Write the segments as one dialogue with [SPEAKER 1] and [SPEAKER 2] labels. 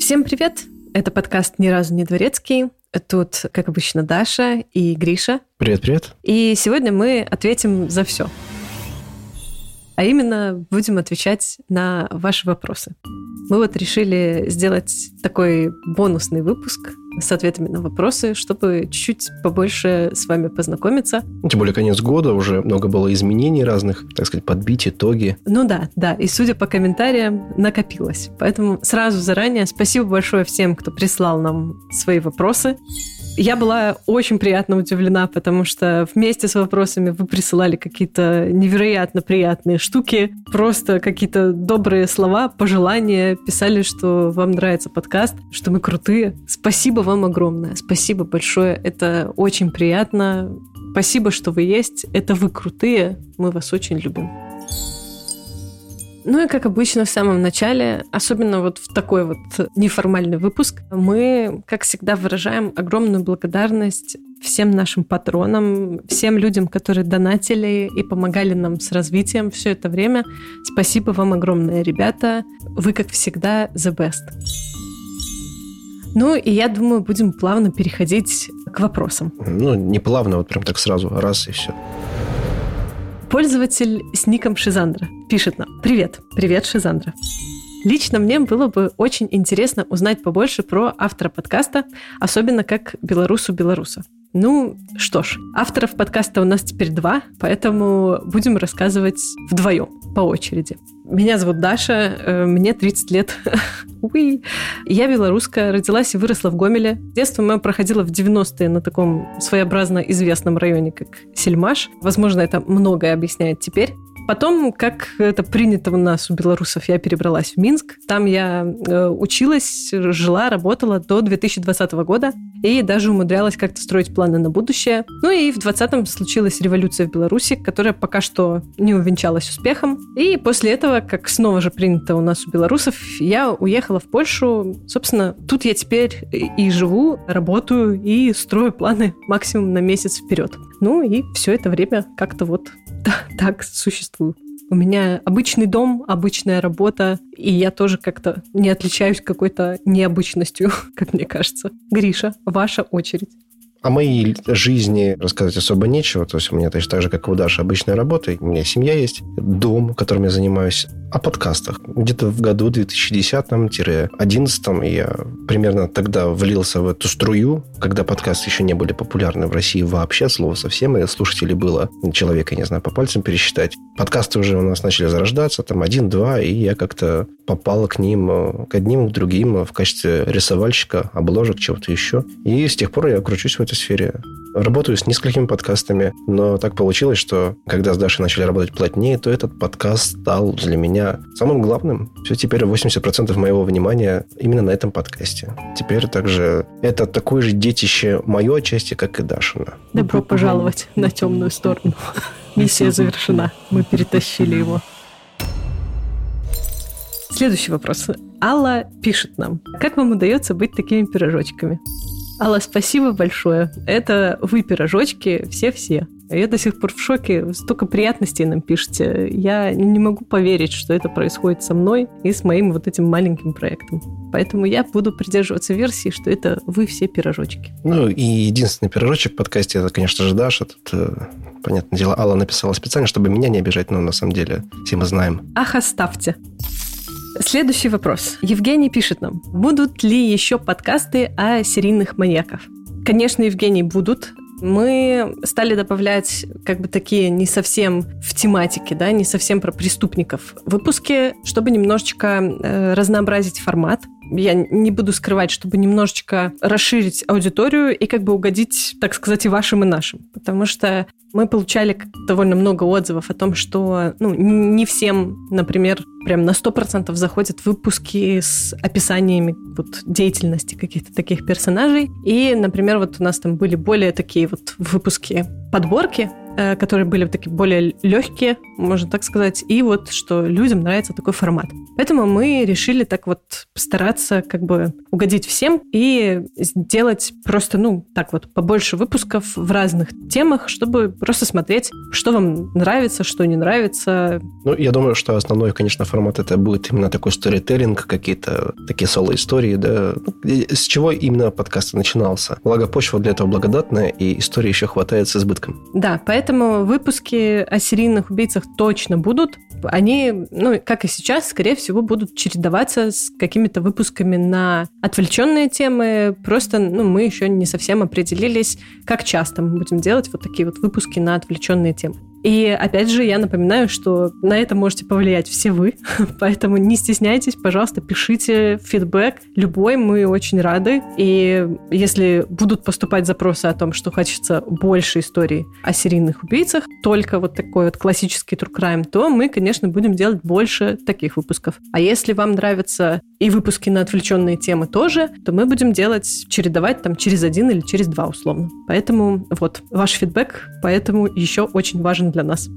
[SPEAKER 1] Всем привет! Это подкаст «Ни разу не дворецкий». Тут, как обычно, Даша и Гриша.
[SPEAKER 2] Привет-привет.
[SPEAKER 1] И сегодня мы ответим за все. А именно будем отвечать на ваши вопросы. Мы вот решили сделать такой бонусный выпуск с ответами на вопросы, чтобы чуть-чуть побольше с вами познакомиться.
[SPEAKER 2] Тем более конец года, уже много было изменений разных, так сказать, подбить итоги.
[SPEAKER 1] Ну да, да, и судя по комментариям, накопилось. Поэтому сразу заранее спасибо большое всем, кто прислал нам свои вопросы. Я была очень приятно удивлена, потому что вместе с вопросами вы присылали какие-то невероятно приятные штуки, просто какие-то добрые слова, пожелания, писали, что вам нравится подкаст, что мы крутые. Спасибо вам огромное, спасибо большое, это очень приятно. Спасибо, что вы есть, это вы крутые, мы вас очень любим. Ну и как обычно в самом начале, особенно вот в такой вот неформальный выпуск, мы, как всегда, выражаем огромную благодарность всем нашим патронам, всем людям, которые донатили и помогали нам с развитием все это время. Спасибо вам огромное, ребята. Вы, как всегда, the best. Ну, и я думаю, будем плавно переходить к вопросам.
[SPEAKER 2] Ну, не плавно, вот прям так сразу, раз и все.
[SPEAKER 1] Пользователь с ником Шизандра пишет нам. Привет. Привет, Шизандра. Лично мне было бы очень интересно узнать побольше про автора подкаста, особенно как белорусу-белоруса. Ну, что ж, авторов подкаста у нас теперь два, поэтому будем рассказывать вдвоем, по очереди. Меня зовут Даша, э, мне 30 лет. Уи. Я белорусская, родилась и выросла в Гомеле. Детство мое проходило в 90-е на таком своеобразно известном районе, как Сельмаш. Возможно, это многое объясняет теперь. Потом, как это принято у нас, у белорусов, я перебралась в Минск. Там я э, училась, жила, работала до 2020 года и даже умудрялась как-то строить планы на будущее. Ну и в 20-м случилась революция в Беларуси, которая пока что не увенчалась успехом. И после этого, как снова же принято у нас у белорусов, я уехала в Польшу. Собственно, тут я теперь и живу, работаю и строю планы максимум на месяц вперед. Ну и все это время как-то вот так существую. У меня обычный дом, обычная работа, и я тоже как-то не отличаюсь какой-то необычностью, как мне кажется. Гриша, ваша очередь.
[SPEAKER 2] О моей жизни рассказать особо нечего. То есть у меня точно так же, как и у Даши, обычная работа. У меня семья есть, дом, которым я занимаюсь. О подкастах. Где-то в году 2010-2011 я примерно тогда влился в эту струю, когда подкасты еще не были популярны в России вообще, слово совсем, и слушателей было человека, не знаю, по пальцам пересчитать. Подкасты уже у нас начали зарождаться, там один-два, и я как-то попал к ним, к одним, к другим в качестве рисовальщика, обложек, чего-то еще. И с тех пор я кручусь в этой сфере. Работаю с несколькими подкастами, но так получилось, что когда с Дашей начали работать плотнее, то этот подкаст стал для меня самым главным. Все, теперь 80% моего внимания именно на этом подкасте. Теперь также это такое же детище мое отчасти, как и Дашина.
[SPEAKER 1] Добро пожаловать на темную сторону. Миссия завершена. Мы перетащили его. Следующий вопрос. Алла пишет нам. Как вам удается быть такими пирожочками? Алла, спасибо большое. Это вы пирожочки, все-все. Я до сих пор в шоке. Столько приятностей нам пишете. Я не могу поверить, что это происходит со мной и с моим вот этим маленьким проектом. Поэтому я буду придерживаться версии, что это вы все пирожочки.
[SPEAKER 2] Ну, и единственный пирожочек в подкасте, это, конечно же, Даша. Тут, э, понятное дело, Алла написала специально, чтобы меня не обижать, но на самом деле все мы знаем.
[SPEAKER 1] Ах, оставьте. Следующий вопрос. Евгений пишет нам. Будут ли еще подкасты о серийных маньяках? Конечно, Евгений, будут. Мы стали добавлять как бы такие не совсем в тематике, да, не совсем про преступников выпуски, чтобы немножечко э, разнообразить формат. Я не буду скрывать, чтобы немножечко расширить аудиторию и как бы угодить, так сказать, и вашим, и нашим. Потому что мы получали довольно много отзывов о том, что ну, не всем, например, прям на 100% заходят выпуски с описаниями вот, деятельности каких-то таких персонажей. И, например, вот у нас там были более такие вот выпуски подборки, которые были такие более легкие, можно так сказать, и вот что людям нравится такой формат. Поэтому мы решили так вот постараться как бы угодить всем и сделать просто, ну, так вот, побольше выпусков в разных темах, чтобы просто смотреть, что вам нравится, что не нравится.
[SPEAKER 2] Ну, я думаю, что основной, конечно, формат это будет именно такой сторителлинг, какие-то такие соло-истории, да. С чего именно подкаст начинался? Благо, почва для этого благодатная, и истории еще хватает с избытком.
[SPEAKER 1] Да, поэтому выпуски о серийных убийцах точно будут. Они, ну, как и сейчас, скорее всего, будут чередоваться с какими-то выпусками на отвлеченные темы. Просто, ну, мы еще не совсем определились, как часто мы будем делать вот такие вот выпуски на отвлеченные темы. И опять же, я напоминаю, что на это можете повлиять все вы, поэтому не стесняйтесь, пожалуйста, пишите фидбэк. Любой, мы очень рады. И если будут поступать запросы о том, что хочется больше историй о серийных убийцах, только вот такой вот классический true crime, то мы, конечно, будем делать больше таких выпусков. А если вам нравятся и выпуски на отвлеченные темы тоже, то мы будем делать, чередовать там через один или через два условно. Поэтому вот, ваш фидбэк, поэтому еще очень важен для нас.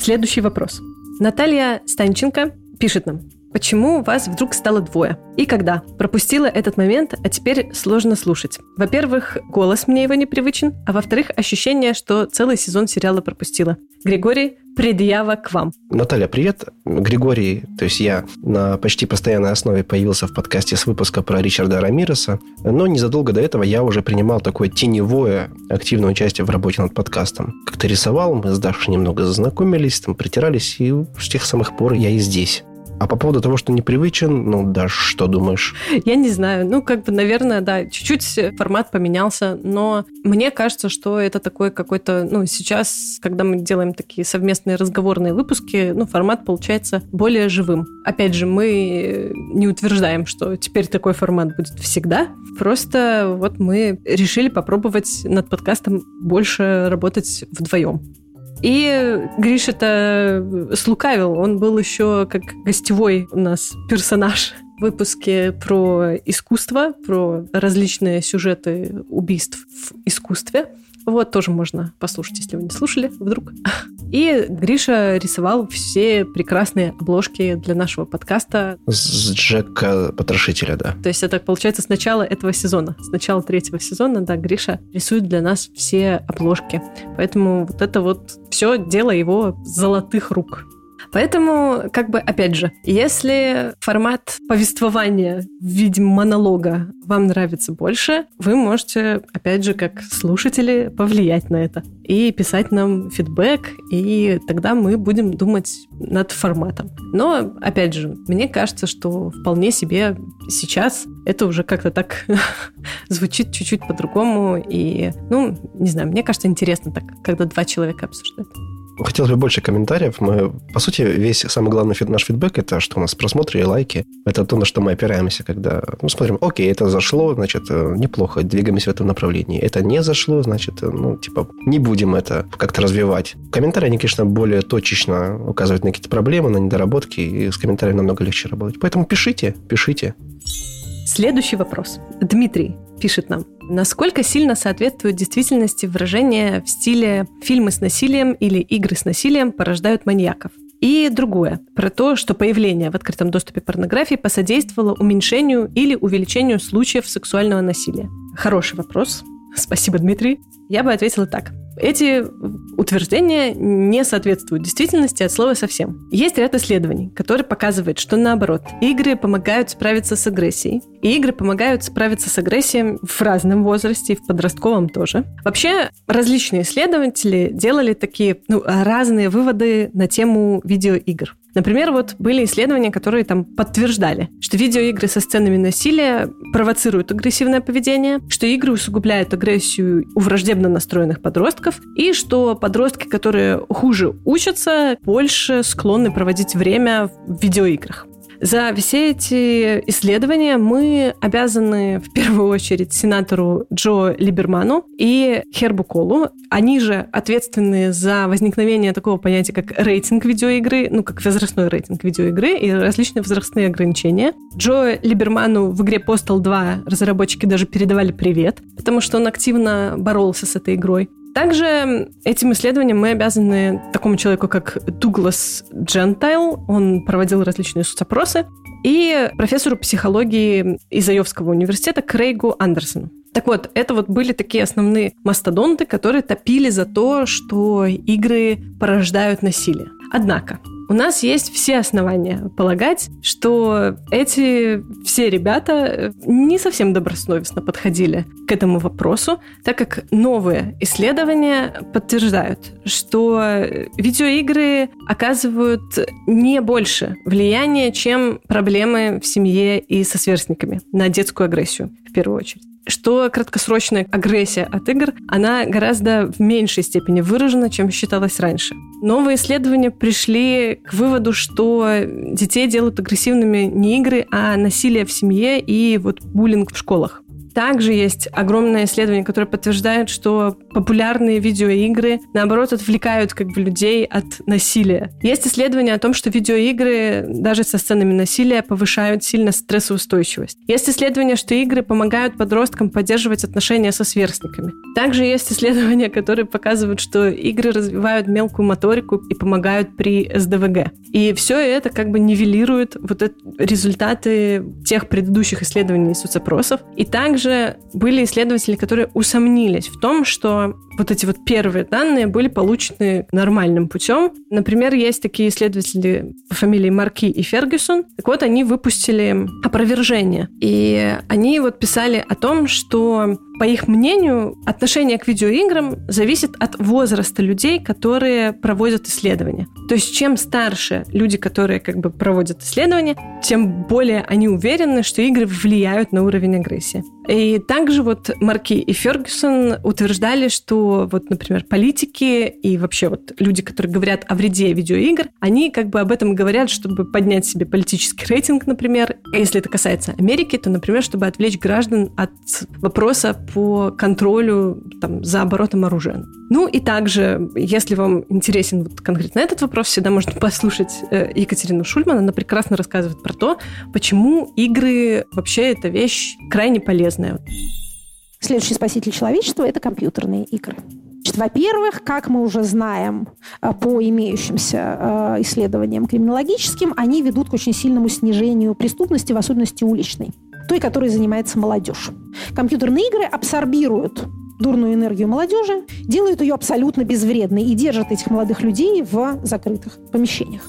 [SPEAKER 1] Следующий вопрос. Наталья Станченко пишет нам. Почему вас вдруг стало двое? И когда? Пропустила этот момент, а теперь сложно слушать. Во-первых, голос мне его непривычен, а во-вторых, ощущение, что целый сезон сериала пропустила. Григорий, предъява к вам.
[SPEAKER 2] Наталья, привет. Григорий, то есть я на почти постоянной основе появился в подкасте с выпуска про Ричарда Рамиреса, но незадолго до этого я уже принимал такое теневое активное участие в работе над подкастом. Как-то рисовал, мы с Дашей немного зазнакомились, там притирались, и с тех самых пор я и здесь. А по поводу того, что непривычен, ну, да, что думаешь?
[SPEAKER 1] Я не знаю. Ну, как бы, наверное, да, чуть-чуть формат поменялся, но мне кажется, что это такой какой-то, ну, сейчас, когда мы делаем такие совместные разговорные выпуски, ну, формат получается более живым. Опять же, мы не утверждаем, что теперь такой формат будет всегда. Просто вот мы решили попробовать над подкастом больше работать вдвоем. И Гриша-то слукавил. Он был еще как гостевой у нас персонаж выпуске про искусство, про различные сюжеты убийств в искусстве. Вот, тоже можно послушать, если вы не слушали вдруг. И Гриша рисовал все прекрасные обложки для нашего подкаста.
[SPEAKER 2] С Джека Потрошителя, да.
[SPEAKER 1] То есть это получается с начала этого сезона. С начала третьего сезона, да, Гриша рисует для нас все обложки. Поэтому вот это вот все дело его золотых рук. Поэтому, как бы, опять же, если формат повествования в виде монолога вам нравится больше, вы можете, опять же, как слушатели, повлиять на это и писать нам фидбэк, и тогда мы будем думать над форматом. Но, опять же, мне кажется, что вполне себе сейчас это уже как-то так звучит чуть-чуть по-другому, и, ну, не знаю, мне кажется, интересно так, когда два человека обсуждают.
[SPEAKER 2] Хотелось бы больше комментариев. Мы, по сути, весь самый главный наш фидбэк это что у нас просмотры и лайки. Это то, на что мы опираемся, когда ну, смотрим, окей, это зашло, значит, э, неплохо, двигаемся в этом направлении. Это не зашло, значит, э, ну, типа, не будем это как-то развивать. Комментарии, они, конечно, более точечно указывают на какие-то проблемы, на недоработки, и с комментариями намного легче работать. Поэтому пишите, пишите.
[SPEAKER 1] Следующий вопрос. Дмитрий пишет нам. Насколько сильно соответствует действительности выражение в стиле «фильмы с насилием» или «игры с насилием порождают маньяков»? И другое, про то, что появление в открытом доступе порнографии посодействовало уменьшению или увеличению случаев сексуального насилия. Хороший вопрос. Спасибо, Дмитрий. Я бы ответила так. Эти утверждения не соответствуют действительности от слова совсем. Есть ряд исследований, которые показывают, что наоборот, игры помогают справиться с агрессией, и игры помогают справиться с агрессией в разном возрасте, и в подростковом тоже. Вообще, различные исследователи делали такие ну, разные выводы на тему видеоигр. Например, вот были исследования, которые там подтверждали, что видеоигры со сценами насилия провоцируют агрессивное поведение, что игры усугубляют агрессию у враждебно настроенных подростков, и что подростки, которые хуже учатся, больше склонны проводить время в видеоиграх. За все эти исследования мы обязаны в первую очередь сенатору Джо Либерману и Хербу Колу. Они же ответственны за возникновение такого понятия, как рейтинг видеоигры, ну, как возрастной рейтинг видеоигры и различные возрастные ограничения. Джо Либерману в игре Postal 2 разработчики даже передавали привет, потому что он активно боролся с этой игрой. Также этим исследованием мы обязаны такому человеку, как Дуглас Джентайл. Он проводил различные соцопросы. И профессору психологии из Айовского университета Крейгу Андерсону. Так вот, это вот были такие основные мастодонты, которые топили за то, что игры порождают насилие. Однако, у нас есть все основания полагать, что эти все ребята не совсем добросовестно подходили к этому вопросу, так как новые исследования подтверждают, что видеоигры оказывают не больше влияния, чем проблемы в семье и со сверстниками на детскую агрессию в первую очередь что краткосрочная агрессия от игр, она гораздо в меньшей степени выражена, чем считалось раньше. Новые исследования пришли к выводу, что детей делают агрессивными не игры, а насилие в семье и вот буллинг в школах. Также есть огромное исследование, которое подтверждает, что популярные видеоигры, наоборот, отвлекают как бы людей от насилия. Есть исследование о том, что видеоигры даже со сценами насилия повышают сильно стрессоустойчивость. Есть исследование, что игры помогают подросткам поддерживать отношения со сверстниками. Также есть исследования, которые показывают, что игры развивают мелкую моторику и помогают при СДВГ. И все это как бы нивелирует вот результаты тех предыдущих исследований соцопросов. И также также были исследователи, которые усомнились в том, что вот эти вот первые данные были получены нормальным путем. Например, есть такие исследователи по фамилии Марки и Фергюсон. Так вот, они выпустили опровержение. И они вот писали о том, что по их мнению, отношение к видеоиграм зависит от возраста людей, которые проводят исследования. То есть, чем старше люди, которые как бы проводят исследования, тем более они уверены, что игры влияют на уровень агрессии. И также вот Марки и Фергюсон утверждали, что вот, например, политики и вообще вот люди, которые говорят о вреде видеоигр, они как бы об этом говорят, чтобы поднять себе политический рейтинг, например. Если это касается Америки, то, например, чтобы отвлечь граждан от вопроса по контролю там, за оборотом оружия. Ну и также, если вам интересен вот конкретно этот вопрос, всегда можно послушать э, Екатерину Шульман. Она прекрасно рассказывает про то, почему игры вообще эта вещь крайне полезная.
[SPEAKER 3] Следующий спаситель человечества – это компьютерные игры. Во-первых, как мы уже знаем э, по имеющимся э, исследованиям криминологическим, они ведут к очень сильному снижению преступности, в особенности уличной той, которой занимается молодежь. Компьютерные игры абсорбируют дурную энергию молодежи, делают ее абсолютно безвредной и держат этих молодых людей в закрытых помещениях.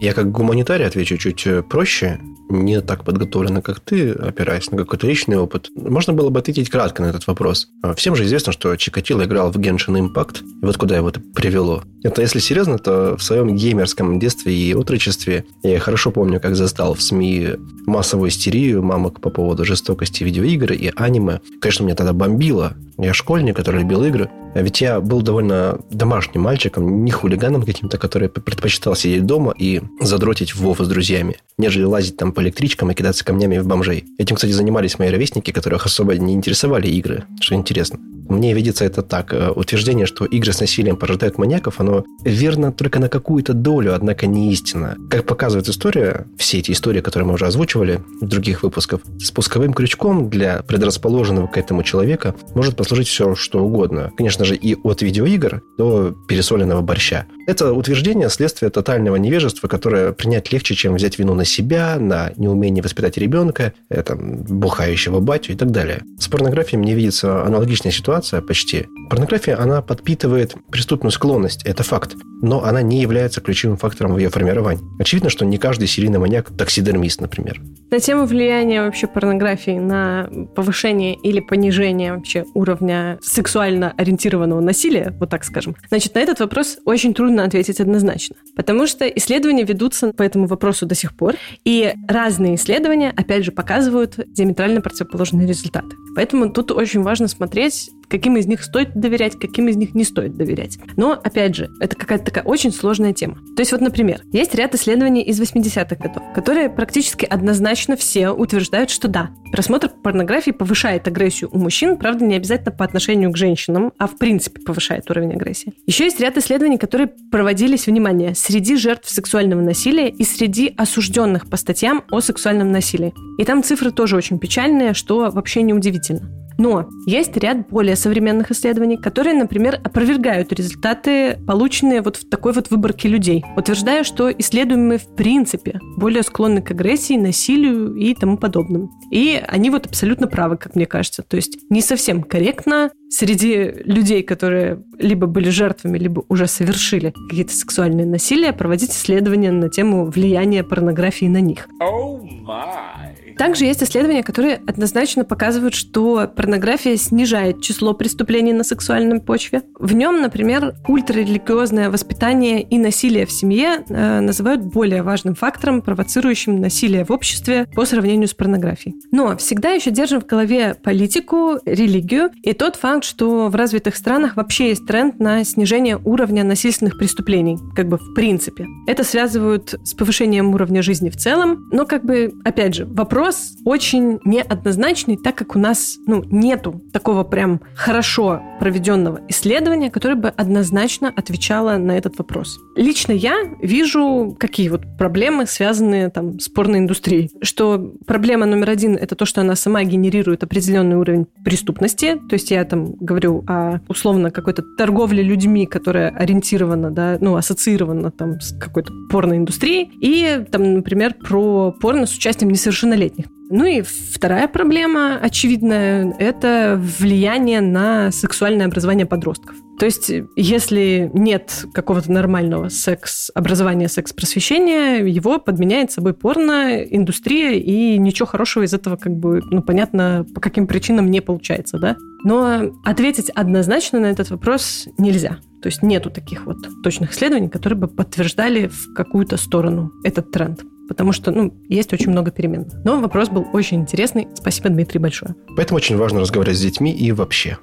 [SPEAKER 2] Я как гуманитарий отвечу чуть э, проще не так подготовлена, как ты, опираясь на какой-то личный опыт. Можно было бы ответить кратко на этот вопрос. А, всем же известно, что Чикатило играл в Genshin Impact. И вот куда его это привело. Это, если серьезно, то в своем геймерском детстве и отрочестве я хорошо помню, как застал в СМИ массовую истерию мамок по поводу жестокости видеоигр и аниме. Конечно, меня тогда бомбило. Я школьник, который любил игры. А ведь я был довольно домашним мальчиком, не хулиганом каким-то, который предпочитал сидеть дома и задротить в Вову с друзьями, нежели лазить там по электричкам и кидаться камнями в бомжей. Этим, кстати, занимались мои ровесники, которых особо не интересовали игры, что интересно. Мне видится это так. Э, утверждение, что игры с насилием порождают маньяков, оно верно только на какую-то долю, однако не истина. Как показывает история, все эти истории, которые мы уже озвучивали в других выпусках, спусковым крючком для предрасположенного к этому человека может послужить все, что угодно. Конечно же, и от видеоигр до пересоленного борща. Это утверждение следствие тотального невежества, которое принять легче, чем взять вину на себя, на неумение воспитать ребенка, это, бухающего батю и так далее. С порнографией мне видится аналогичная ситуация почти. Порнография, она подпитывает преступную склонность, это факт, но она не является ключевым фактором в ее формировании. Очевидно, что не каждый серийный маньяк таксидермист, например.
[SPEAKER 1] На тему влияния вообще порнографии на повышение или понижение вообще уровня сексуально ориентированного насилия, вот так скажем, значит, на этот вопрос очень трудно ответить однозначно. Потому что исследования ведутся по этому вопросу до сих пор, и разные исследования, опять же, показывают диаметрально противоположные результаты. Поэтому тут очень важно смотреть, каким из них стоит доверять, каким из них не стоит доверять. Но, опять же, это какая-то такая очень сложная тема. То есть вот, например, есть ряд исследований из 80-х годов, которые практически однозначно все утверждают, что да, просмотр порнографии повышает агрессию у мужчин, правда, не обязательно по отношению к женщинам, а в принципе повышает уровень агрессии. Еще есть ряд исследований, которые проводились, внимание, среди жертв сексуального насилия и среди осужденных по статьям о сексуальном насилии. И там цифры тоже очень печальные, что вообще неудивительно. Но есть ряд более современных исследований, которые, например, опровергают результаты, полученные вот в такой вот выборке людей, утверждая, что исследуемые в принципе более склонны к агрессии, насилию и тому подобным. И они вот абсолютно правы, как мне кажется. То есть не совсем корректно среди людей, которые либо были жертвами, либо уже совершили какие-то сексуальные насилия, проводить исследования на тему влияния порнографии на них. Oh my. Также есть исследования, которые однозначно показывают, что порнография снижает число преступлений на сексуальном почве. В нем, например, ультрарелигиозное воспитание и насилие в семье э, называют более важным фактором, провоцирующим насилие в обществе по сравнению с порнографией. Но всегда еще держим в голове политику, религию и тот факт, что в развитых странах вообще есть тренд на снижение уровня насильственных преступлений, как бы в принципе. Это связывают с повышением уровня жизни в целом, но как бы, опять же, вопрос вопрос очень неоднозначный, так как у нас ну, нету такого прям хорошо проведенного исследования, которое бы однозначно отвечало на этот вопрос. Лично я вижу, какие вот проблемы, связанные там, с порноиндустрией. Что проблема номер один – это то, что она сама генерирует определенный уровень преступности. То есть я там говорю о условно какой-то торговле людьми, которая ориентирована, да, ну, ассоциирована там с какой-то порноиндустрией. И там, например, про порно с участием несовершеннолетних малолетних. Ну и вторая проблема, очевидная, это влияние на сексуальное образование подростков. То есть, если нет какого-то нормального секс-образования, секс-просвещения, его подменяет собой порно, индустрия, и ничего хорошего из этого, как бы, ну, понятно, по каким причинам не получается, да? Но ответить однозначно на этот вопрос нельзя. То есть нету таких вот точных исследований, которые бы подтверждали в какую-то сторону этот тренд потому что, ну, есть очень много перемен. Но вопрос был очень интересный. Спасибо, Дмитрий, большое.
[SPEAKER 2] Поэтому очень важно разговаривать с детьми и вообще.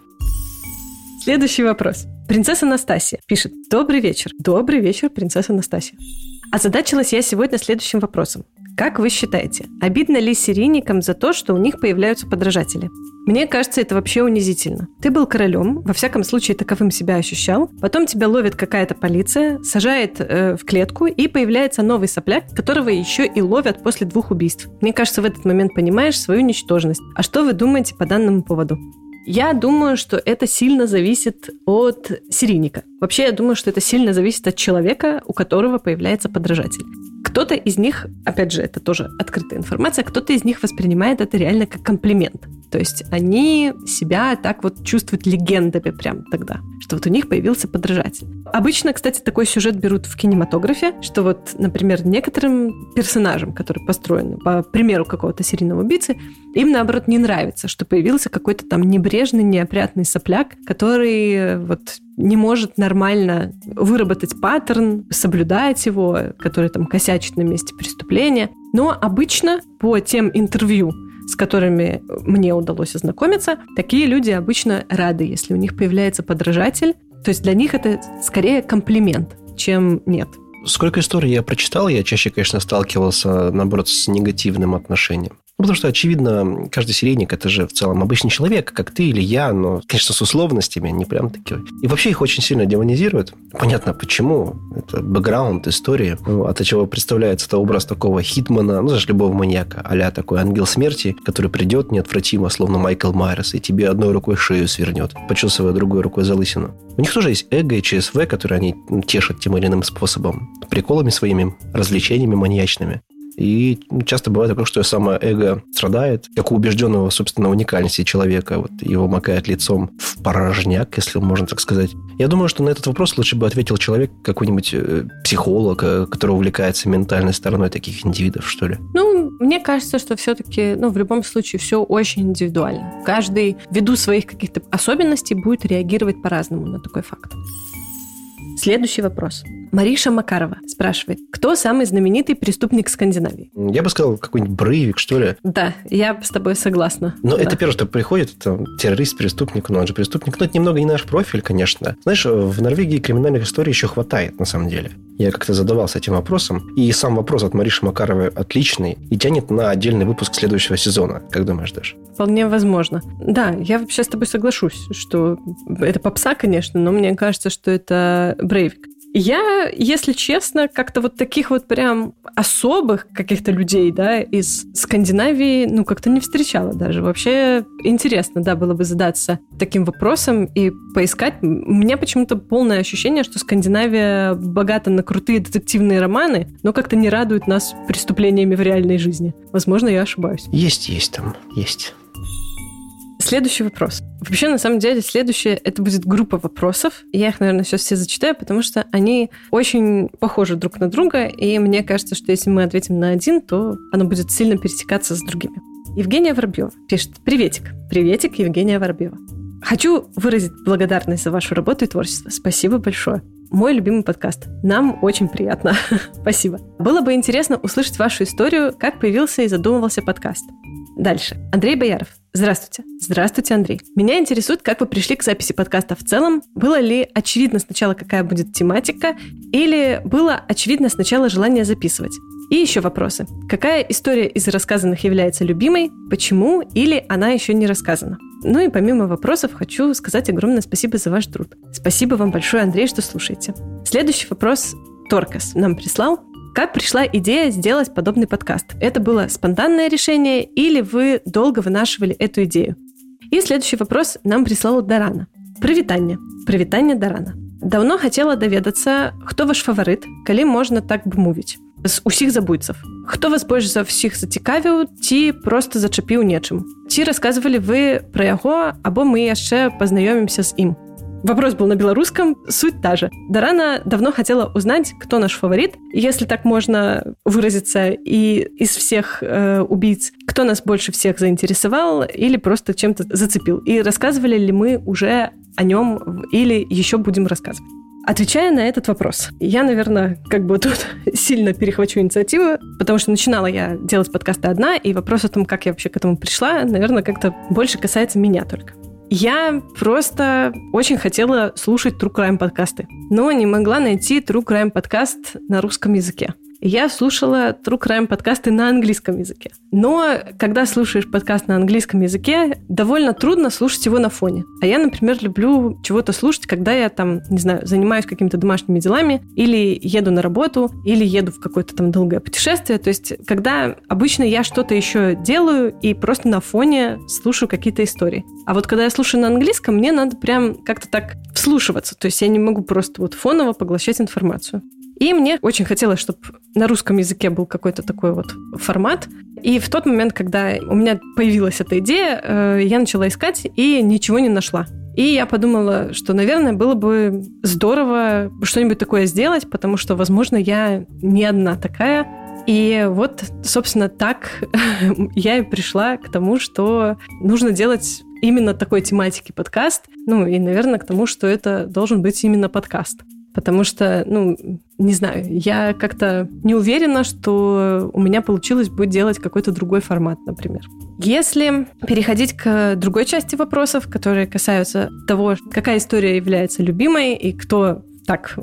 [SPEAKER 1] Следующий вопрос. Принцесса Настасья пишет. Добрый вечер. Добрый вечер, принцесса Настасья. Озадачилась я сегодня следующим вопросом. Как вы считаете, обидно ли серийникам за то, что у них появляются подражатели? Мне кажется, это вообще унизительно. Ты был королем, во всяком случае таковым себя ощущал, потом тебя ловит какая-то полиция, сажает э, в клетку, и появляется новый сопляк, которого еще и ловят после двух убийств. Мне кажется, в этот момент понимаешь свою ничтожность. А что вы думаете по данному поводу? Я думаю, что это сильно зависит от серийника. Вообще, я думаю, что это сильно зависит от человека, у которого появляется подражатель. Кто-то из них, опять же, это тоже открытая информация, кто-то из них воспринимает это реально как комплимент. То есть они себя так вот чувствуют легендами прям тогда, что вот у них появился подражатель. Обычно, кстати, такой сюжет берут в кинематографе, что вот, например, некоторым персонажам, которые построены по примеру какого-то серийного убийцы, им, наоборот, не нравится, что появился какой-то там небрежный, неопрятный сопляк, который вот не может нормально выработать паттерн, соблюдать его, который там косячит на месте преступления. Но обычно по тем интервью, с которыми мне удалось ознакомиться, такие люди обычно рады, если у них появляется подражатель. То есть для них это скорее комплимент, чем нет.
[SPEAKER 2] Сколько историй я прочитал, я чаще, конечно, сталкивался, наоборот, с негативным отношением. Ну, потому что, очевидно, каждый серийник – это же в целом обычный человек, как ты или я, но, конечно, с условностями, не прям такие. И вообще их очень сильно демонизируют. Понятно, почему. Это бэкграунд истории. Ну, от чего представляется это образ такого хитмана, ну, знаешь, любого маньяка, а такой ангел смерти, который придет неотвратимо, словно Майкл Майерс, и тебе одной рукой шею свернет, почесывая другой рукой за лысину. У них тоже есть эго и ЧСВ, которые они тешат тем или иным способом. Приколами своими, развлечениями маньячными. И часто бывает такое, что самое эго страдает, как у убежденного, собственно, уникальности человека. Вот его макает лицом в порожняк, если можно так сказать. Я думаю, что на этот вопрос лучше бы ответил человек, какой-нибудь э, психолог, э, который увлекается ментальной стороной таких индивидов, что ли.
[SPEAKER 1] Ну, мне кажется, что все-таки, ну, в любом случае, все очень индивидуально. Каждый, ввиду своих каких-то особенностей, будет реагировать по-разному на такой факт. Следующий вопрос. Мариша Макарова спрашивает, кто самый знаменитый преступник Скандинавии?
[SPEAKER 2] Я бы сказал, какой-нибудь Брейвик, что ли.
[SPEAKER 1] Да, я с тобой согласна.
[SPEAKER 2] Но
[SPEAKER 1] да.
[SPEAKER 2] это первое, что приходит, это террорист, преступник, но он же преступник. Но это немного не наш профиль, конечно. Знаешь, в Норвегии криминальных историй еще хватает, на самом деле. Я как-то задавался этим вопросом. И сам вопрос от Мариши Макаровой отличный и тянет на отдельный выпуск следующего сезона. Как думаешь, Даша?
[SPEAKER 1] Вполне возможно. Да, я вообще с тобой соглашусь, что это попса, конечно, но мне кажется, что это Брейвик. Я, если честно, как-то вот таких вот прям особых каких-то людей, да, из Скандинавии, ну, как-то не встречала даже. Вообще интересно, да, было бы задаться таким вопросом и поискать. У меня почему-то полное ощущение, что Скандинавия богата на крутые детективные романы, но как-то не радует нас преступлениями в реальной жизни. Возможно, я ошибаюсь.
[SPEAKER 2] Есть, есть там, есть.
[SPEAKER 1] Следующий вопрос. Вообще, на самом деле, следующее это будет группа вопросов. Я их, наверное, сейчас все зачитаю, потому что они очень похожи друг на друга, и мне кажется, что если мы ответим на один, то оно будет сильно пересекаться с другими. Евгения Воробьева пишет «Приветик». Приветик, Евгения Воробьева. Хочу выразить благодарность за вашу работу и творчество. Спасибо большое. Мой любимый подкаст. Нам очень приятно. Спасибо. Было бы интересно услышать вашу историю, как появился и задумывался подкаст. Дальше. Андрей Бояров. Здравствуйте. Здравствуйте, Андрей. Меня интересует, как вы пришли к записи подкаста в целом. Было ли очевидно сначала, какая будет тематика, или было очевидно сначала желание записывать? И еще вопросы. Какая история из рассказанных является любимой, почему, или она еще не рассказана? Ну и помимо вопросов хочу сказать огромное спасибо за ваш труд. Спасибо вам большое, Андрей, что слушаете. Следующий вопрос Торкас нам прислал. Как пришла идея сделать подобный подкаст? Это было спонтанное решение или вы долго вынашивали эту идею? И следующий вопрос нам прислала Дарана. Привитание. Привитание Дарана. Давно хотела доведаться, хто ваш фаворит, калі можна так бы мовіць з усіх забойцаў хто вас больш за ўсіх зацікавіў ці просто зачапіў нечым ці рассказывалі вы пра яго або мы яшчэ пазнаёмімся з ім Вопрос был на белорусском, суть та же. Дарана давно хотела узнать, кто наш фаворит, если так можно выразиться, и из всех э, убийц, кто нас больше всех заинтересовал или просто чем-то зацепил. И рассказывали ли мы уже о нем или еще будем рассказывать. Отвечая на этот вопрос, я, наверное, как бы тут сильно перехвачу инициативу, потому что начинала я делать подкасты одна, и вопрос о том, как я вообще к этому пришла, наверное, как-то больше касается меня только. Я просто очень хотела слушать True Crime подкасты, но не могла найти True Crime подкаст на русском языке я слушала True Crime подкасты на английском языке. Но когда слушаешь подкаст на английском языке, довольно трудно слушать его на фоне. А я, например, люблю чего-то слушать, когда я там, не знаю, занимаюсь какими-то домашними делами, или еду на работу, или еду в какое-то там долгое путешествие. То есть, когда обычно я что-то еще делаю и просто на фоне слушаю какие-то истории. А вот когда я слушаю на английском, мне надо прям как-то так вслушиваться. То есть я не могу просто вот фоново поглощать информацию. И мне очень хотелось, чтобы на русском языке был какой-то такой вот формат. И в тот момент, когда у меня появилась эта идея, э, я начала искать и ничего не нашла. И я подумала, что, наверное, было бы здорово что-нибудь такое сделать, потому что, возможно, я не одна такая. И вот, собственно, так я и пришла к тому, что нужно делать именно такой тематики подкаст. Ну и, наверное, к тому, что это должен быть именно подкаст. Потому что, ну, не знаю, я как-то не уверена, что у меня получилось бы делать какой-то другой формат, например. Если переходить к другой части вопросов, которые касаются того, какая история является любимой и кто так,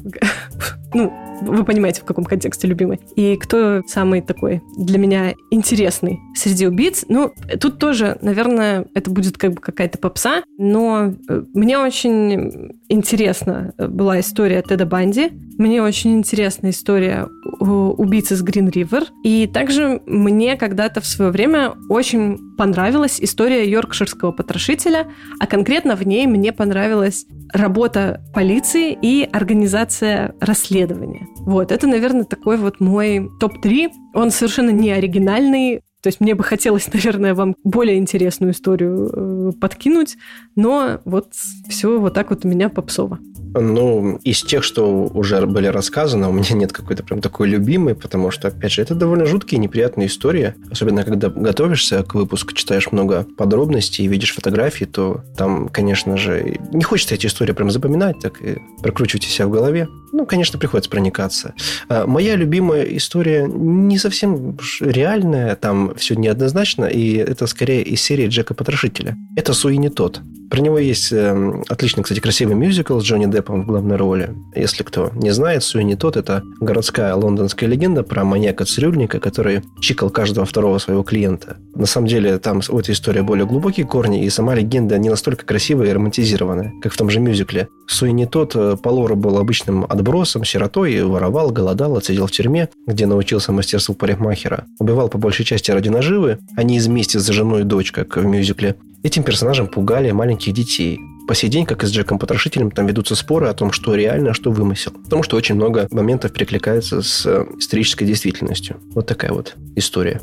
[SPEAKER 1] ну, вы понимаете, в каком контексте любимый. И кто самый такой для меня интересный среди убийц. Ну, тут тоже, наверное, это будет как бы какая-то попса, но э, мне очень интересна была история Теда Банди. Мне очень интересна история убийцы с Грин Ривер. И также мне когда-то в свое время очень понравилась история йоркширского потрошителя, а конкретно в ней мне понравилась работа полиции и организация расследования. Вот, это, наверное, такой вот мой топ-3. Он совершенно не оригинальный, то есть мне бы хотелось, наверное, вам более интересную историю э, подкинуть, но вот все вот так вот у меня попсово.
[SPEAKER 2] Ну, из тех, что уже были рассказаны, у меня нет какой-то прям такой любимой, потому что, опять же, это довольно жуткие, неприятные истории. Особенно, когда готовишься к выпуску, читаешь много подробностей и видишь фотографии, то там, конечно же, не хочется эти истории прям запоминать, так и прокручивать себя в голове. Ну, конечно, приходится проникаться. А, моя любимая история не совсем реальная, там все неоднозначно, и это скорее из серии Джека Потрошителя. Это Суини тот. Про него есть э, отличный, кстати, красивый мюзикл с Джонни Деппом в главной роли. Если кто не знает, Суини тот – это городская лондонская легенда про маньяка-цирюльника, который чикал каждого второго своего клиента. На самом деле, там у этой истории более глубокие корни, и сама легенда не настолько красивая и романтизированная, как в том же мюзикле. Суини тот э, по лору был обычным отбросом, сиротой, воровал, голодал, отсидел в тюрьме, где научился мастерству парикмахера. Убивал по большей части ради наживы, а не из мести за жену и дочь, как в мюзикле. Этим персонажем пугали маленьких детей. По сей день, как и с Джеком Потрошителем, там ведутся споры о том, что реально, а что вымысел. Потому что очень много моментов перекликается с э, исторической действительностью. Вот такая вот история.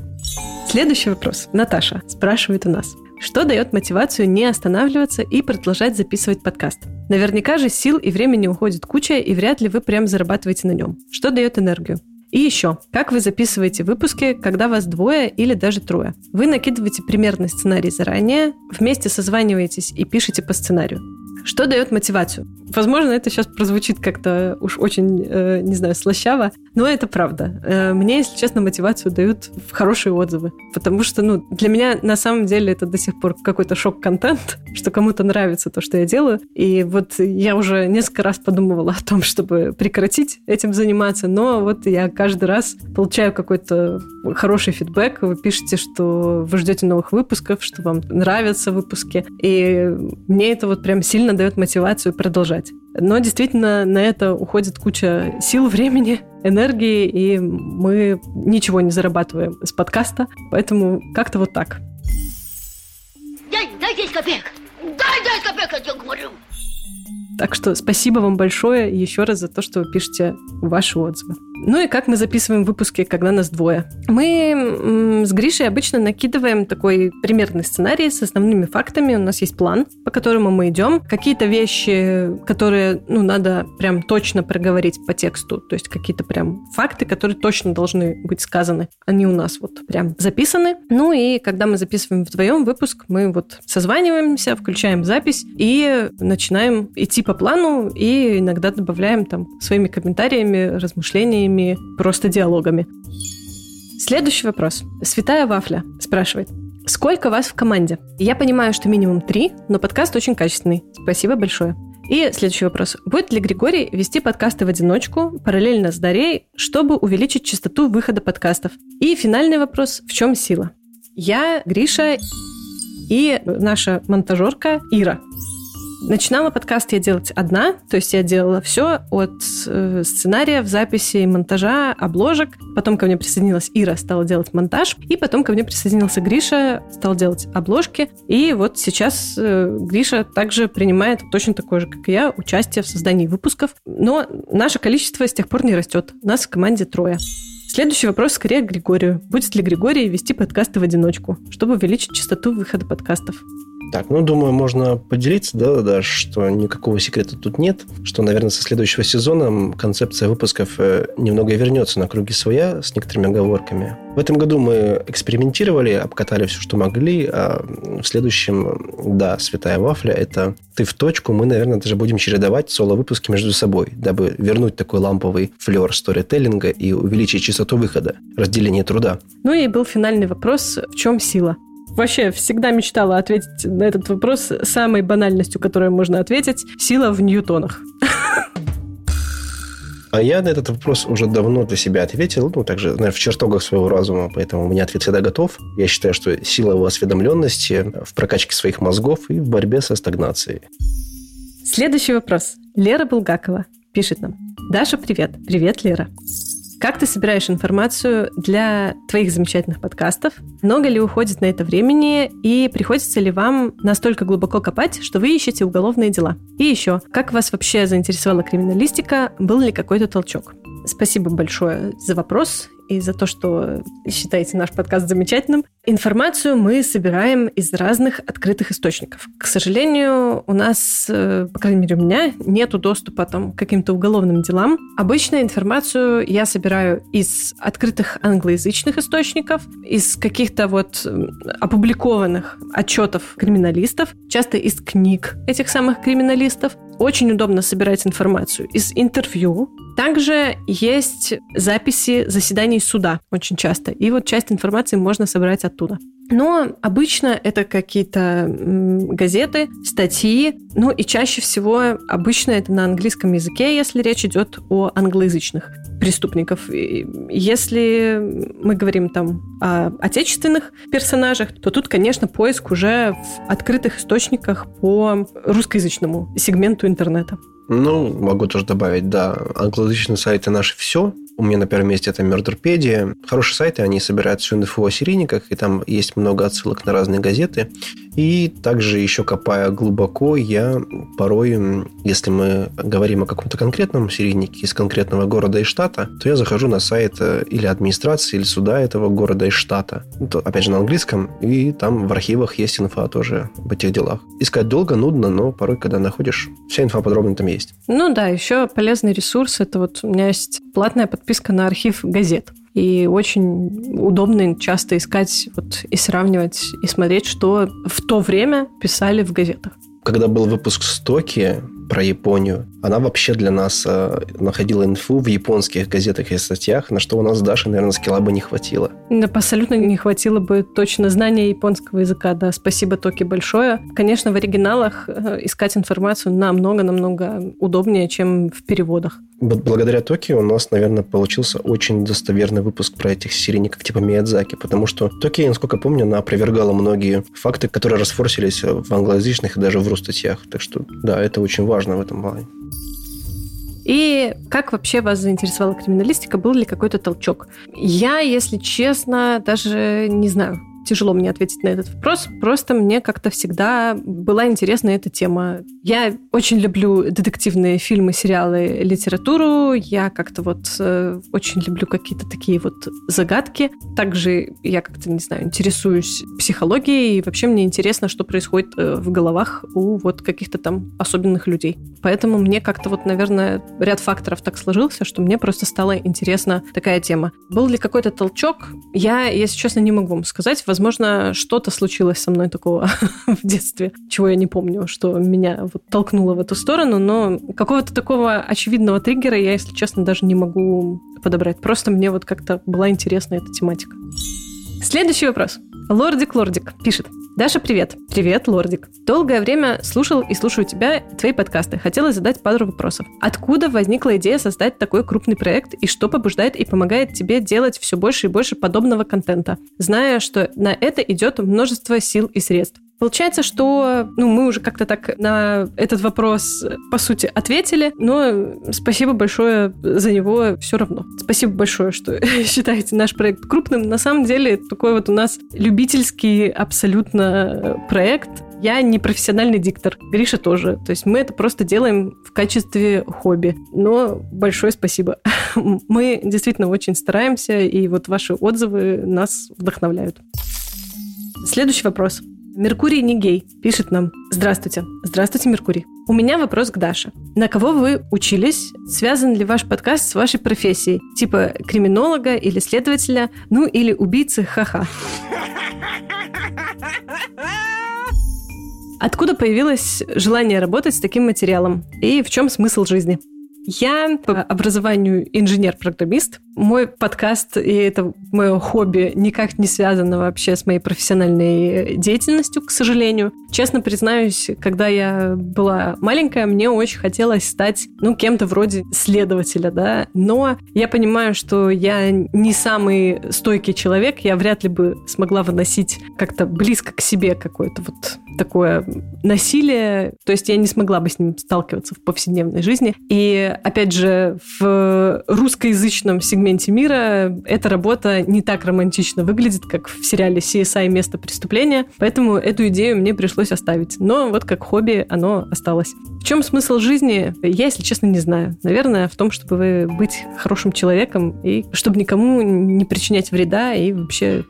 [SPEAKER 1] Следующий вопрос. Наташа спрашивает у нас. Что дает мотивацию не останавливаться и продолжать записывать подкаст? Наверняка же сил и времени уходит куча, и вряд ли вы прям зарабатываете на нем. Что дает энергию? И еще, как вы записываете выпуски, когда вас двое или даже трое? Вы накидываете примерный сценарий заранее, вместе созваниваетесь и пишете по сценарию. Что дает мотивацию? Возможно, это сейчас прозвучит как-то уж очень, э, не знаю, слащаво, но это правда. Э, мне, если честно, мотивацию дают в хорошие отзывы. Потому что, ну, для меня на самом деле это до сих пор какой-то шок-контент, что кому-то нравится то, что я делаю. И вот я уже несколько раз подумывала о том, чтобы прекратить этим заниматься, но вот я каждый раз получаю какой-то хороший фидбэк. Вы пишете, что вы ждете новых выпусков, что вам нравятся выпуски. И мне это вот прям сильно дает мотивацию продолжать. Но действительно на это уходит куча сил, времени, энергии, и мы ничего не зарабатываем с подкаста, поэтому как-то вот так. Дай, дай 10 копеек! Дай 10 копеек, я тебе говорю! Так что спасибо вам большое еще раз за то, что вы пишете ваши отзывы. Ну и как мы записываем выпуски, когда нас двое? Мы с Гришей обычно накидываем такой примерный сценарий с основными фактами. У нас есть план, по которому мы идем. Какие-то вещи, которые, ну, надо прям точно проговорить по тексту. То есть какие-то прям факты, которые точно должны быть сказаны. Они у нас вот прям записаны. Ну и когда мы записываем вдвоем выпуск, мы вот созваниваемся, включаем запись и начинаем идти по плану и иногда добавляем там своими комментариями, размышлениями просто диалогами. Следующий вопрос. Святая Вафля спрашивает. Сколько вас в команде? Я понимаю, что минимум три, но подкаст очень качественный. Спасибо большое. И следующий вопрос. Будет ли Григорий вести подкасты в одиночку, параллельно с Дарей, чтобы увеличить частоту выхода подкастов? И финальный вопрос. В чем сила? Я, Гриша и наша монтажерка Ира. Начинала подкаст я делать одна, то есть я делала все от э, сценария, в записи, монтажа, обложек. Потом ко мне присоединилась Ира, стала делать монтаж. И потом ко мне присоединился Гриша, стал делать обложки. И вот сейчас э, Гриша также принимает точно такое же, как и я, участие в создании выпусков. Но наше количество с тех пор не растет. Нас в команде трое. Следующий вопрос скорее к Григорию. Будет ли Григорий вести подкасты в одиночку, чтобы увеличить частоту выхода подкастов?
[SPEAKER 2] Так, ну, думаю, можно поделиться, да, да, что никакого секрета тут нет, что, наверное, со следующего сезона концепция выпусков э, немного вернется на круги своя с некоторыми оговорками. В этом году мы экспериментировали, обкатали все, что могли, а в следующем, да, святая вафля, это ты в точку, мы, наверное, даже будем чередовать соло-выпуски между собой, дабы вернуть такой ламповый флер сторителлинга и увеличить частоту выхода, разделение труда.
[SPEAKER 1] Ну и был финальный вопрос, в чем сила? Вообще всегда мечтала ответить на этот вопрос самой банальностью, которую можно ответить. Сила в ньютонах.
[SPEAKER 2] А я на этот вопрос уже давно для себя ответил, ну, также, наверное, в чертогах своего разума, поэтому у меня ответ всегда готов. Я считаю, что сила в осведомленности, в прокачке своих мозгов и в борьбе со стагнацией.
[SPEAKER 1] Следующий вопрос. Лера Булгакова пишет нам. Даша, привет. Привет, Лера. Как ты собираешь информацию для твоих замечательных подкастов? Много ли уходит на это времени? И приходится ли вам настолько глубоко копать, что вы ищете уголовные дела? И еще, как вас вообще заинтересовала криминалистика? Был ли какой-то толчок? Спасибо большое за вопрос и за то, что считаете наш подкаст замечательным. Информацию мы собираем из разных открытых источников. К сожалению, у нас, э, по крайней мере, у меня нету доступа там, к каким-то уголовным делам. Обычно информацию я собираю из открытых англоязычных источников, из каких-то вот опубликованных отчетов криминалистов, часто из книг этих самых криминалистов. Очень удобно собирать информацию из интервью. Также есть записи заседаний суда очень часто. И вот часть информации можно собрать оттуда. Но обычно это какие-то газеты, статьи, ну и чаще всего обычно это на английском языке, если речь идет о англоязычных преступников. Если мы говорим там о отечественных персонажах, то тут, конечно, поиск уже в открытых источниках по русскоязычному сегменту интернета.
[SPEAKER 2] Ну, могу тоже добавить, да, англоязычные сайты наши все. У меня на первом месте это Мёрдерпедия. Хорошие сайты, они собирают всю инфу о серийниках, и там есть много отсылок на разные газеты. И также еще копая глубоко, я порой, если мы говорим о каком-то конкретном серийнике из конкретного города и штата, то я захожу на сайт э, или администрации, или суда этого города и штата. Это, опять же, на английском, и там в архивах есть инфа тоже об этих делах. Искать долго, нудно, но порой, когда находишь, вся инфа подробно там есть.
[SPEAKER 1] Ну да, еще полезный ресурс. Это вот у меня есть платная подписка на архив газет. И очень удобно часто искать вот, и сравнивать, и смотреть, что в то время писали в газетах.
[SPEAKER 2] Когда был выпуск «Стоки», про Японию. Она вообще для нас э, находила инфу в японских газетах и статьях, на что у нас Даши, наверное, скилла бы не хватило.
[SPEAKER 1] Да, абсолютно не хватило бы точно знания японского языка, да. Спасибо, Токи, большое. Конечно, в оригиналах э, искать информацию намного-намного удобнее, чем в переводах.
[SPEAKER 2] Вот благодаря Токи у нас, наверное, получился очень достоверный выпуск про этих серийников типа Миядзаки, потому что Токи, насколько помню, она опровергала многие факты, которые расфорсились в англоязычных и даже в русстатьях. Так что, да, это очень важно в этом плане.
[SPEAKER 1] И как вообще вас заинтересовала криминалистика? Был ли какой-то толчок? Я, если честно, даже не знаю тяжело мне ответить на этот вопрос. Просто мне как-то всегда была интересна эта тема. Я очень люблю детективные фильмы, сериалы, литературу. Я как-то вот э, очень люблю какие-то такие вот загадки. Также я как-то, не знаю, интересуюсь психологией. И вообще мне интересно, что происходит э, в головах у вот каких-то там особенных людей. Поэтому мне как-то вот, наверное, ряд факторов так сложился, что мне просто стала интересна такая тема. Был ли какой-то толчок? Я, если честно, не могу вам сказать. Возможно, что-то случилось со мной такого в детстве, чего я не помню, что меня вот толкнуло в эту сторону, но какого-то такого очевидного триггера я, если честно, даже не могу подобрать. Просто мне вот как-то была интересна эта тематика. Следующий вопрос. Лордик Лордик пишет. Даша, привет. Привет, Лордик. Долгое время слушал и слушаю тебя, твои подкасты. Хотела задать пару вопросов. Откуда возникла идея создать такой крупный проект и что побуждает и помогает тебе делать все больше и больше подобного контента, зная, что на это идет множество сил и средств? Получается, что ну, мы уже как-то так на этот вопрос, по сути, ответили, но спасибо большое за него все равно. Спасибо большое, что считаете наш проект крупным. На самом деле, такой вот у нас любительский абсолютно проект. Я не профессиональный диктор, Гриша тоже. То есть мы это просто делаем в качестве хобби. Но большое спасибо. Мы действительно очень стараемся, и вот ваши отзывы нас вдохновляют. Следующий вопрос. Меркурий не гей пишет нам. Здравствуйте. Здравствуйте, Меркурий. У меня вопрос к Даше. На кого вы учились? Связан ли ваш подкаст с вашей профессией? Типа криминолога или следователя? Ну или убийцы? Ха-ха. Откуда появилось желание работать с таким материалом? И в чем смысл жизни? Я по образованию инженер-программист. Мой подкаст и это мое хобби никак не связано вообще с моей профессиональной деятельностью, к сожалению. Честно признаюсь, когда я была маленькая, мне очень хотелось стать, ну, кем-то вроде следователя, да. Но я понимаю, что я не самый стойкий человек, я вряд ли бы смогла выносить как-то близко к себе какое-то вот такое насилие. То есть я не смогла бы с ним сталкиваться в повседневной жизни. И опять же, в русскоязычном сегменте мира эта работа не так романтично выглядит, как в сериале CSI «Место преступления», поэтому эту идею мне пришлось оставить. Но вот как хобби оно осталось. В чем смысл жизни, я, если честно, не знаю. Наверное, в том, чтобы быть хорошим человеком и чтобы никому не причинять вреда и вообще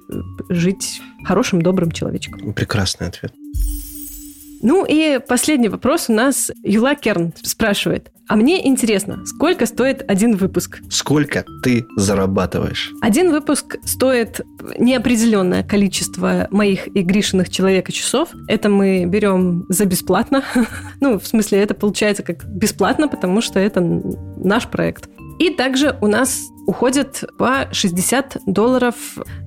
[SPEAKER 1] жить хорошим, добрым человечком.
[SPEAKER 2] Прекрасный ответ.
[SPEAKER 1] Ну и последний вопрос у нас Юла Керн спрашивает. А мне интересно, сколько стоит один выпуск?
[SPEAKER 2] Сколько ты зарабатываешь?
[SPEAKER 1] Один выпуск стоит неопределенное количество моих и Гришиных человека часов. Это мы берем за бесплатно. ну, в смысле, это получается как бесплатно, потому что это наш проект. И также у нас уходит по 60 долларов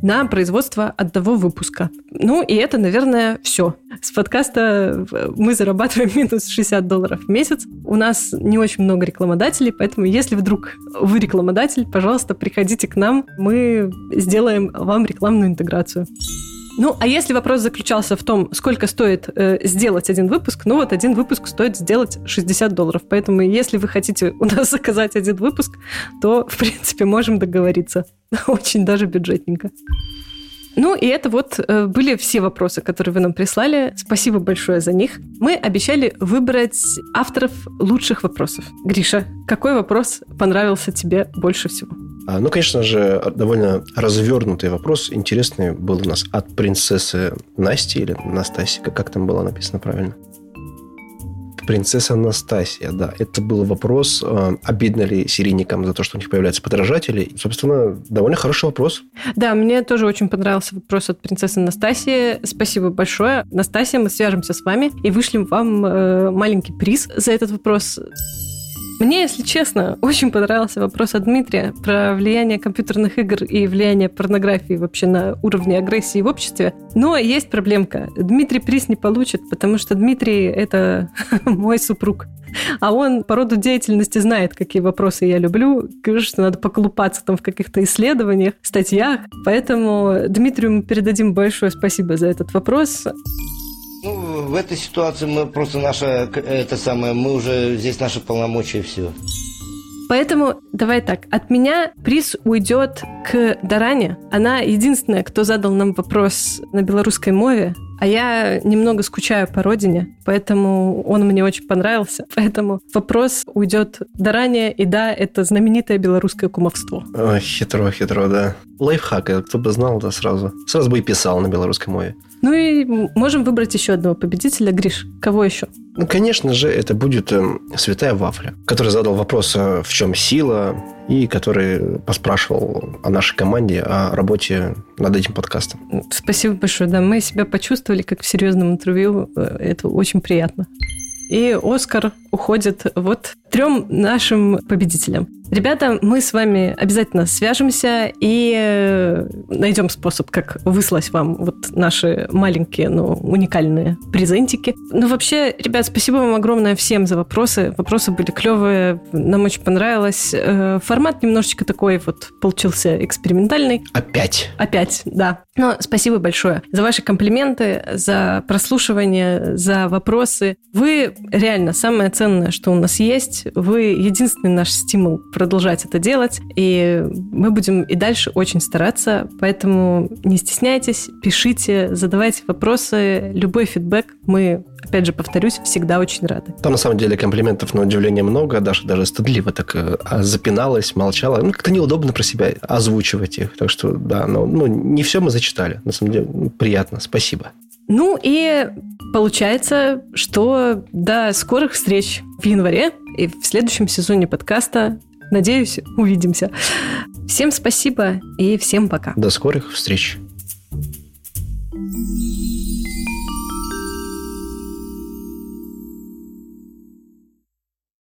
[SPEAKER 1] на производство одного выпуска. Ну, и это, наверное, все. С подкаста мы зарабатываем минус 60 долларов в месяц. У нас не очень много рекламодателей, поэтому если вдруг вы рекламодатель, пожалуйста, приходите к нам, мы сделаем вам рекламную интеграцию. Ну, а если вопрос заключался в том, сколько стоит э, сделать один выпуск, ну вот один выпуск стоит сделать 60 долларов. Поэтому если вы хотите у нас заказать один выпуск, то, в принципе, можем договориться. Очень даже бюджетненько. Ну и это вот э, были все вопросы, которые вы нам прислали. Спасибо большое за них. Мы обещали выбрать авторов лучших вопросов. Гриша, какой вопрос понравился тебе больше всего?
[SPEAKER 2] А, ну, конечно же, довольно развернутый вопрос. Интересный был у нас от принцессы Насти или Настасии, как там было написано правильно. Принцесса Анастасия, да. Это был вопрос, э, обидно ли серийникам за то, что у них появляются подражатели. Собственно, довольно хороший вопрос.
[SPEAKER 1] Да, мне тоже очень понравился вопрос от принцессы Анастасии. Спасибо большое. Настасья, мы свяжемся с вами и вышлем вам э, маленький приз за этот вопрос. Мне, если честно, очень понравился вопрос от Дмитрия про влияние компьютерных игр и влияние порнографии вообще на уровне агрессии в обществе. Но есть проблемка. Дмитрий приз не получит, потому что Дмитрий — это мой супруг. А он по роду деятельности знает, какие вопросы я люблю. Что надо поколупаться там в каких-то исследованиях, статьях. Поэтому Дмитрию мы передадим большое спасибо за этот вопрос.
[SPEAKER 4] Ну, в этой ситуации мы просто наша, это самое, мы уже здесь наши полномочия и все.
[SPEAKER 1] Поэтому давай так, от меня приз уйдет к Даране. Она единственная, кто задал нам вопрос на белорусской мове, а я немного скучаю по родине, поэтому он мне очень понравился. Поэтому вопрос уйдет Даране, и да, это знаменитое белорусское кумовство.
[SPEAKER 2] Ой, хитро, хитро, да. Лайфхак, кто бы знал, да, сразу. Сразу бы и писал на белорусской мове.
[SPEAKER 1] Ну и можем выбрать еще одного победителя. Гриш, кого еще?
[SPEAKER 2] Ну, конечно же, это будет э, Святая Вафля, который задал вопрос, э, в чем сила, и который поспрашивал о нашей команде, о работе над этим подкастом.
[SPEAKER 1] Спасибо большое. Да, мы себя почувствовали как в серьезном интервью. Это очень приятно. И Оскар уходит вот трем нашим победителям. Ребята, мы с вами обязательно свяжемся и э, найдем способ, как выслать вам вот наши маленькие, но уникальные презентики. Ну, вообще, ребят, спасибо вам огромное всем за вопросы. Вопросы были клевые, нам очень понравилось. Э, формат немножечко такой вот получился экспериментальный.
[SPEAKER 2] Опять.
[SPEAKER 1] Опять, да. Но спасибо большое за ваши комплименты, за прослушивание, за вопросы. Вы реально самое ценное, что у нас есть. Вы единственный наш стимул продолжать это делать, и мы будем и дальше очень стараться, поэтому не стесняйтесь, пишите, задавайте вопросы, любой фидбэк мы опять же, повторюсь, всегда очень рады.
[SPEAKER 2] Там, на самом деле, комплиментов, на удивление, много. Даша даже стыдливо так э, запиналась, молчала. Ну, как-то неудобно про себя озвучивать их. Так что, да, но ну, не все мы зачитали. На самом деле, ну, приятно. Спасибо.
[SPEAKER 1] Ну и получается, что до скорых встреч в январе и в следующем сезоне подкаста Надеюсь, увидимся. Всем спасибо и всем пока.
[SPEAKER 2] До скорых встреч. thank you